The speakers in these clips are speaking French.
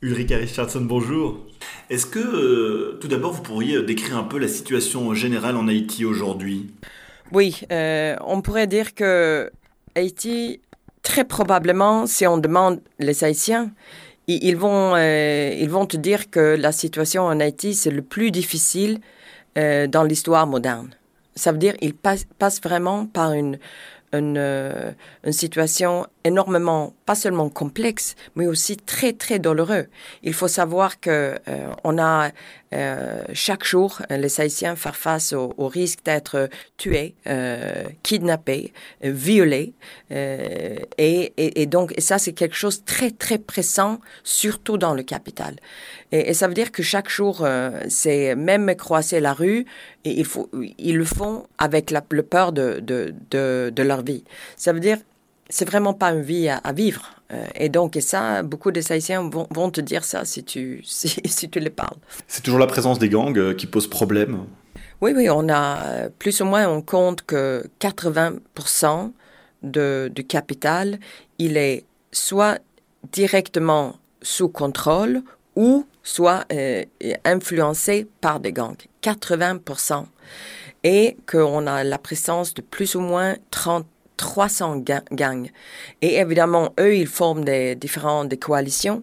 Ulrika Richardson, bonjour. Est-ce que, euh, tout d'abord, vous pourriez décrire un peu la situation générale en Haïti aujourd'hui? Oui, euh, on pourrait dire que Haïti, très probablement, si on demande les Haïtiens, ils vont, euh, ils vont te dire que la situation en Haïti, c'est le plus difficile dans l'histoire moderne. Ça veut dire qu'ils passent vraiment par une, une, une situation énormément, pas seulement complexe, mais aussi très, très douloureux. Il faut savoir que euh, on a euh, chaque jour, les Haïtiens faire face au, risque d'être tués, euh, kidnappés, violés. Et, et, et, donc, et ça, c'est quelque chose de très, très pressant, surtout dans le capital. Et, ça veut dire que chaque jour, c'est même croiser la rue, et il faut, ils le font avec la, le peur de, de, de, de leur vie. Ça veut dire c'est vraiment pas une vie à, vivre. Euh, et donc, et ça, beaucoup de Haïtiens vont, vont, te dire ça si tu, si, si tu les parles. C'est toujours la présence des gangs euh, qui pose problème Oui, oui, on a euh, plus ou moins, on compte que 80% de, du capital, il est soit directement sous contrôle ou soit influencé par des gangs. 80%. Et qu'on a la présence de plus ou moins 30 300 gangs. Et évidemment, eux, ils forment des différentes coalitions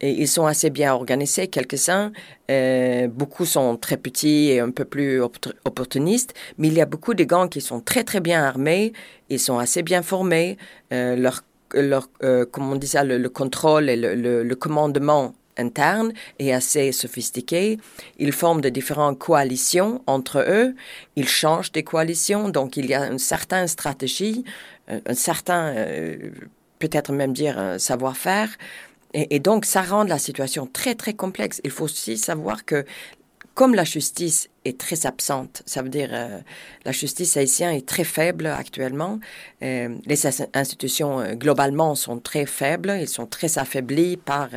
et ils sont assez bien organisés, quelques-uns. Euh, beaucoup sont très petits et un peu plus opportunistes, mais il y a beaucoup de gangs qui sont très, très bien armés, ils sont assez bien formés. Euh, leur, leur euh, comment on dit ça, le, contrôle et le, le commandement interne et assez sophistiqués. Ils forment de différentes coalitions entre eux. Ils changent des coalitions. Donc, il y a une certaine stratégie, euh, un certain, euh, peut-être même dire, savoir-faire. Et, donc, ça rend la situation très, très complexe. Il faut aussi savoir que comme la justice est très absente, ça veut dire euh, la justice haïtienne est très faible actuellement. les institutions globalement sont très faibles, ils sont très affaiblis par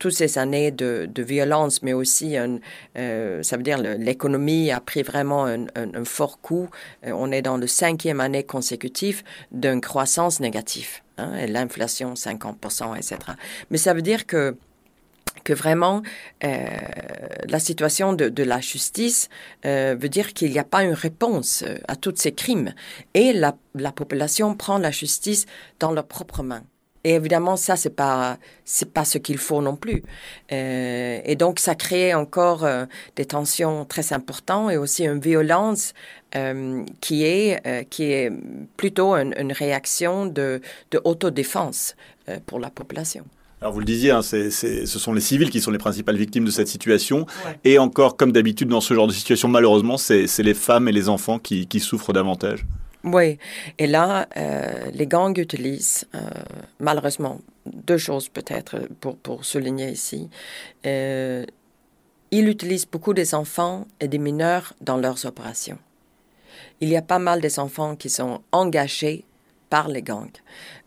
toutes ces années de, violence, mais aussi, euh, ça veut dire l'économie a pris vraiment un, fort coup. Euh, on est dans le cinquième année consécutive d'une croissance négative. Hein, l'inflation 50%, etc. Mais ça veut dire que que vraiment euh, la situation de, la justice veut dire qu'il n'y a pas une réponse à tous ces crimes et la, la population prend la justice dans leurs propres mains. Et évidemment, ça, c'est pas, c'est pas ce qu'il faut non plus. Euh, et donc, ça crée encore euh, des tensions très importantes et aussi une violence euh, qui est, qui est plutôt une, une réaction de, de autodéfense pour la population. Alors vous le disiez, hein, ce sont les civils qui sont les principales victimes de cette situation. Et encore, comme d'habitude dans ce genre de situation, malheureusement, c'est, les femmes et les enfants qui, qui souffrent davantage. Oui, et là, euh, les gangs utilisent, euh, malheureusement, deux choses peut-être pour, pour souligner ici. Euh, ils utilisent beaucoup des enfants et des mineurs dans leurs opérations. Il y a pas mal des enfants qui sont engagés par les gangs,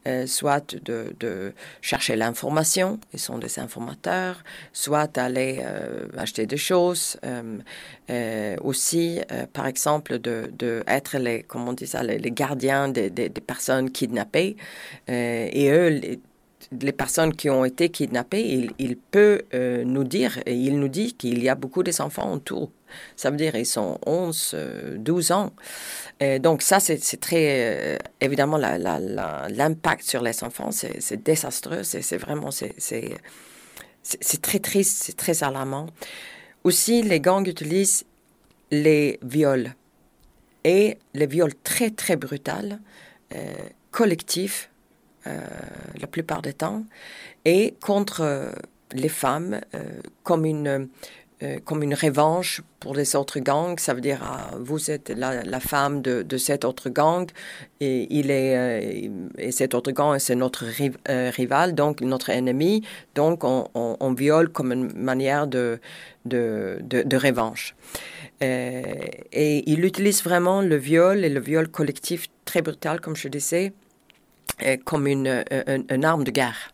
euh, soit de, chercher l'information, ils sont des informateurs, soit d'aller euh, acheter des choses, euh, aussi, par exemple, de, être les, comment on dit ça, les, gardiens des, personnes kidnappées. Et eux, les, personnes qui ont été kidnappées, il, peut nous dire, et il nous dit qu'il y a beaucoup des enfants autour. Ça veut dire ils sont 11, 12 euh, ans. Et donc ça, c'est très... Euh, évidemment, l'impact sur les enfants, c'est désastreux. C'est vraiment... C'est très triste, c'est très alarmant. Aussi, les gangs utilisent les viols. Et les viols très, très brutals, collectifs, euh, la plupart du temps, et contre euh, les femmes euh, comme une comme une revanche pour les autres gangs. Ça veut dire, ah, vous êtes la, femme de, de, cet autre gang et il est et cet autre gang c'est notre rival, donc notre ennemi. Donc on, viole comme une manière de de, de, revanche. et il utilise vraiment le viol et le viol collectif très brutal, comme je disais, euh, comme une, euh, une, arme de guerre.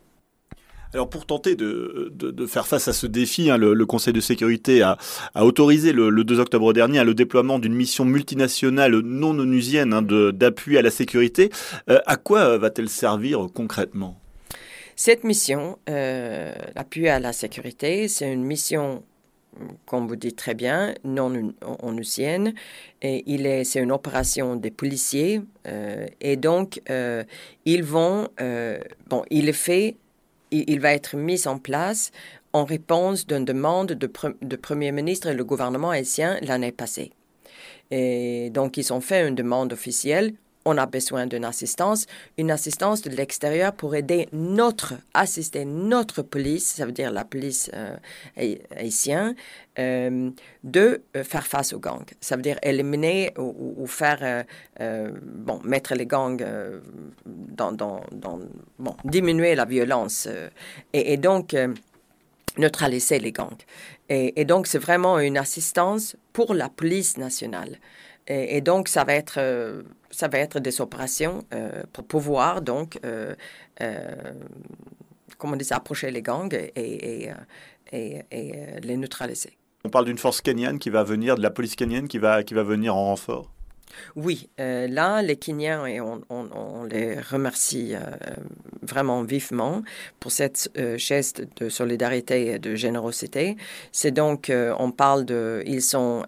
Alors pour tenter de, de, faire face à ce défi, hein, le, Conseil de sécurité a, a autorisé le, 2 octobre dernier le déploiement d'une mission multinationale non onusienne hein, d'appui à la sécurité. Euh, à quoi va-t-elle servir concrètement? Cette mission, l'appui à la sécurité, c'est une mission comme vous dites très bien, non onusienne. Et il est, c'est une opération des policiers. Euh, et donc, euh, ils vont, euh, bon, il est fait, il, va être mis en place en réponse d'une demande de, Premier ministre et le gouvernement haïtien l'année passée. Et donc, ils ont fait une demande officielle on a besoin d'une assistance, une assistance de l'extérieur pour aider notre, assister notre police, ça veut dire la police euh, haïtienne, euh, de euh, faire face aux gangs. Ça veut dire éliminer ou, faire, bon, mettre les gangs dans, bon, diminuer la violence et, donc neutraliser les gangs. Et, et donc, c'est vraiment une assistance pour la police nationale. Et, donc, ça va être, euh, ça va être des opérations euh, pour pouvoir, donc, euh, comment dire, approcher les gangs et, et, et, les neutraliser. On parle d'une force kenyane qui va venir, de la police kenyane qui va, qui va venir en renfort? Oui, là, les Kenyans, et on, on, les remercie vraiment vivement pour cette geste de solidarité et de générosité. C'est donc, on parle de, ils sont,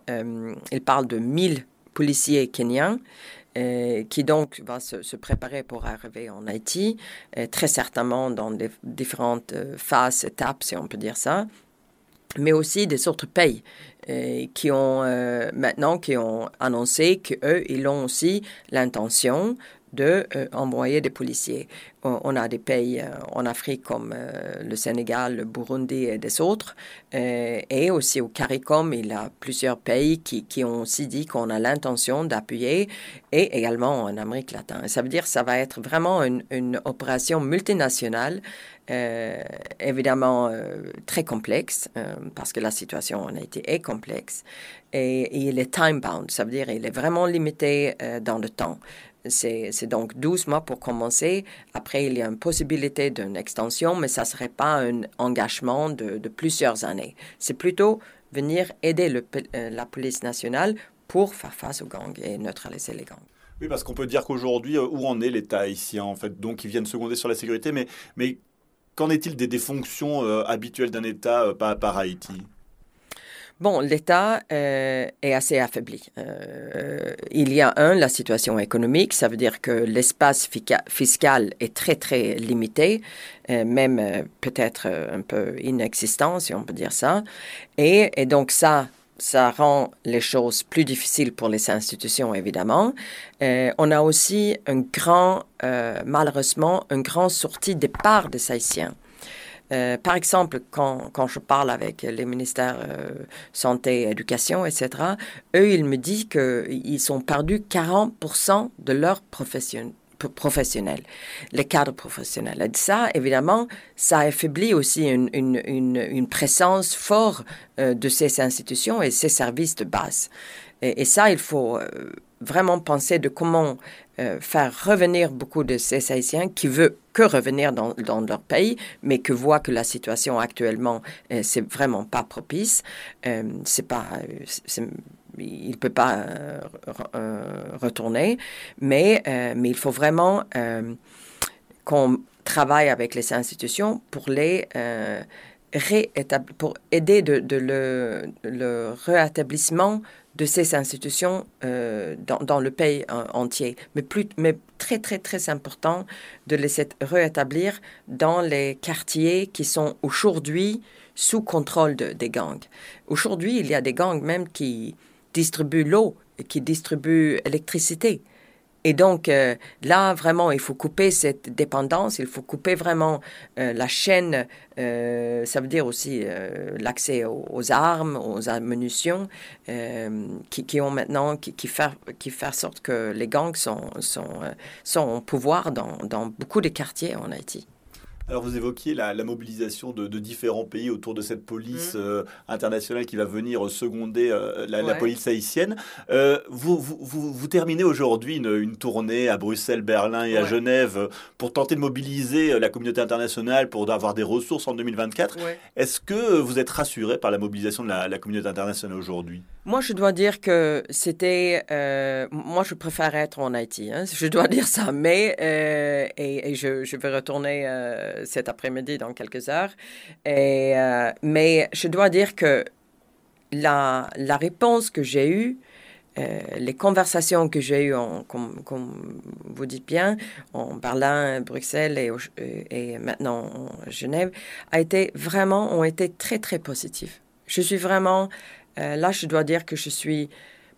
ils parlent de 1000 policier kenyan euh, qui donc va se, préparer pour arriver en Haïti, euh, très certainement dans différentes euh, phases, étapes, si on peut dire ça, mais aussi des autres pays qui ont maintenant qui ont annoncé qu'eux, ils ont aussi l'intention de euh, des policiers. On, a des pays euh, en Afrique comme euh, le Sénégal, le Burundi et des autres. et aussi au CARICOM, il y a plusieurs pays qui, qui ont aussi dit qu'on a l'intention d'appuyer et également en Amérique latine. Ça veut dire que ça va être vraiment une, opération multinationale, évidemment très complexe, parce que la situation en Haïti est complexe. Et, et il est time-bound, ça veut dire qu'il est vraiment limité dans le temps. C'est donc 12 mois pour commencer. Après, il y a une possibilité d'une extension, mais ça ne serait pas un engagement de, plusieurs années. C'est plutôt venir aider euh, la police nationale pour faire face aux gangs et neutraliser les gangs. Oui, parce qu'on peut dire qu'aujourd'hui, euh, où en est l'État haïtien, en fait? Donc, ils viennent seconder sur la sécurité, mais, qu'en est-il des, fonctions euh, habituelles d'un État par, par Haïti? Bon, l'État euh, est assez affaibli. Euh, il y a un, la situation économique, ça veut dire que l'espace fiscal est très, très limité, euh, même peut-être un peu inexistant, si on peut dire ça. Et, et, donc ça, ça rend les choses plus difficiles pour les institutions, évidemment. on a aussi un grand, malheureusement, une grande sortie des parts des Haïtiens. Euh, par exemple, quand, quand, je parle avec les ministères euh, santé, éducation, etc., eux, ils me disent qu'ils ont perdu 40% de leurs professionnels les cadres professionnels. Et ça, évidemment, ça affaiblit aussi une, une, une, une présence forte euh, de ces institutions et ces services de base. Et, et ça, il faut vraiment penser de comment euh, faire revenir beaucoup de ces Haïtiens qui veulent que revenir dans, dans, leur pays, mais que voient que la situation actuellement, euh, c'est vraiment pas propice. Euh, c'est pas, il peut pas retourner, mais, mais il faut vraiment qu'on travaille avec les institutions pour les pour aider de, le, le réétablissement de ces institutions euh, dans, le pays entier, mais, très, très, très important de les rétablir dans les quartiers qui sont aujourd'hui sous contrôle de, des gangs. Aujourd'hui, il y a des gangs même qui distribuent l'eau, qui distribuent l'électricité. Et donc euh, là, vraiment, il faut couper cette dépendance, il faut couper vraiment euh, la chaîne, euh, ça veut dire aussi l'accès aux, armes, aux munitions, qui, ont maintenant, qui, qui, fait, qui fait sorte que les gangs sont, sont, sont au pouvoir dans, dans beaucoup de quartiers en Haïti. Alors vous évoquiez la, mobilisation de, différents pays autour de cette police mmh. euh, internationale qui va venir seconder euh, la, police haïtienne. Euh, vous, vous, vous, terminez aujourd'hui une, tournée à Bruxelles, Berlin et à Genève pour tenter de mobiliser la communauté internationale pour avoir des ressources en 2024. Est-ce que vous êtes rassuré par la mobilisation de la, communauté internationale aujourd'hui? Moi, je dois dire que c'était... moi, je préfère être en Haïti. Hein, je dois dire ça. Mais, et, je, je, vais retourner cet après-midi dans quelques heures. Et, mais je dois dire que la, la réponse que j'ai eue, les conversations que j'ai eues, comme, comme, vous dites bien, en Berlin, Bruxelles et, et maintenant en Genève, a été vraiment, ont été très, très positives. Je suis vraiment, là, je dois dire que je suis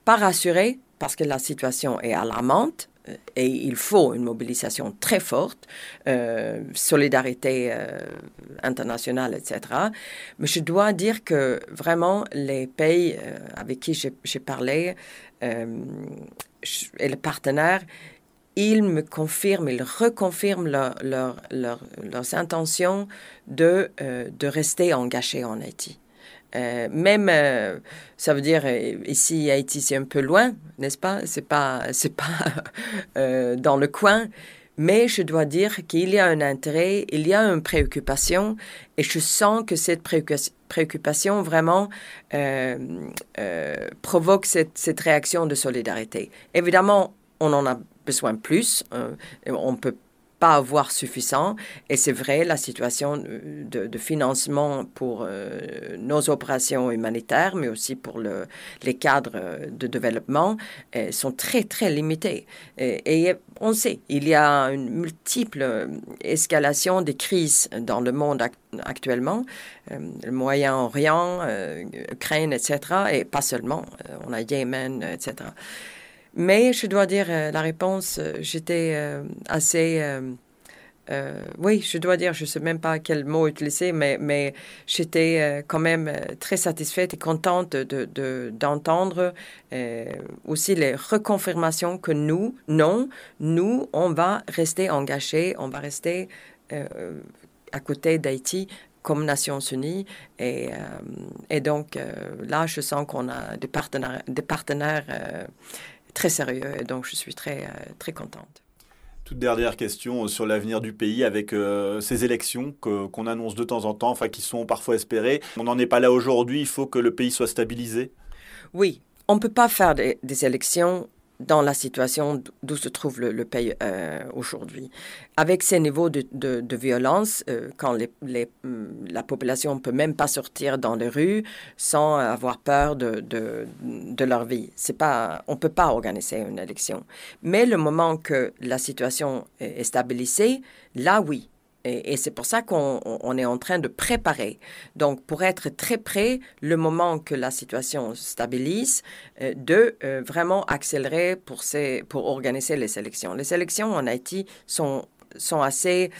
pas rassurée parce que la situation est alarmante euh, et il faut une mobilisation très forte, euh, solidarité euh, internationale, etc. Mais je dois dire que vraiment les pays avec qui j'ai parlé et les partenaires, ils me confirment, ils reconfirment leurs intentions de, de rester engagés en Haïti. Euh, même, euh, ça veut dire, euh, ici, Haïti, c'est un peu loin, n'est-ce pas? C'est pas, c'est pas dans le coin. Mais je dois dire qu'il y a un intérêt, il y a une préoccupation, et je sens que cette préoccupation vraiment provoque cette, réaction de solidarité. Évidemment, on en a besoin plus. on peut avoir suffisant. Et c'est vrai, la situation de, financement pour euh, nos opérations humanitaires, mais aussi pour le, les cadres de développement, euh, sont très, très limités. Et, on sait, il y a une multiple escalation des crises dans le monde actuellement, euh, le Moyen-Orient, Ukraine, etc., et pas seulement, on a Yémen, etc. Mais je dois dire, euh, la réponse, euh, j'étais euh, assez... oui, je dois dire, je ne sais même pas quel mot utiliser, mais, mais j'étais quand même très satisfaite et contente d'entendre de, aussi les reconfirmations que nous, non, nous, on va rester engagés, on va rester à côté d'Haïti comme Nations Unies. Et, et donc, là, je sens qu'on a des partenaires, des partenaires très sérieux. Et donc, je suis très, euh, très contente. Toute dernière question sur l'avenir du pays avec euh, ces élections qu'on annonce de temps en temps, enfin qui sont parfois espérées. On n'en est pas là aujourd'hui, il faut que le pays soit stabilisé? Oui, on ne peut pas faire des, des élections dans la situation d'où se trouve le, pays euh, aujourd'hui. Avec ces niveaux de, violence, euh, quand la population ne peut même pas sortir dans les rues sans avoir peur de, leur vie, pas, on ne peut pas organiser une élection. Mais le moment que la situation est stabilisée, là oui, et, c'est pour ça qu'on est en train de préparer. Donc, pour être très près, le moment que la situation stabilise, euh, de euh, vraiment accélérer pour, pour organiser les élections. Les élections en Haïti sont, sont assez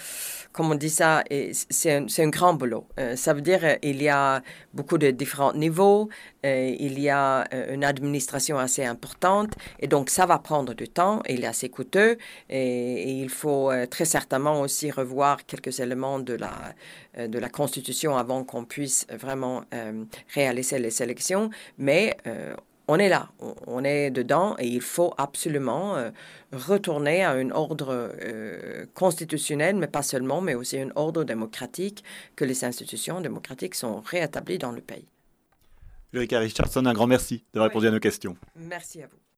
comme on dit ça, c'est un, un, grand boulot. Euh, ça veut dire qu'il euh, y a beaucoup de différents niveaux, euh, il y a une administration assez importante, et donc ça va prendre du temps, il est assez coûteux, et, il faut très certainement aussi revoir quelques éléments de la, de la Constitution avant qu'on puisse vraiment réaliser les élections, mais on est là, on est dedans et il faut absolument euh, retourner à un ordre euh, constitutionnel, mais pas seulement, mais aussi un ordre démocratique, que les institutions démocratiques sont réétablies dans le pays. Ulrika Richardson, un grand merci d'avoir répondu à nos questions. Merci à vous.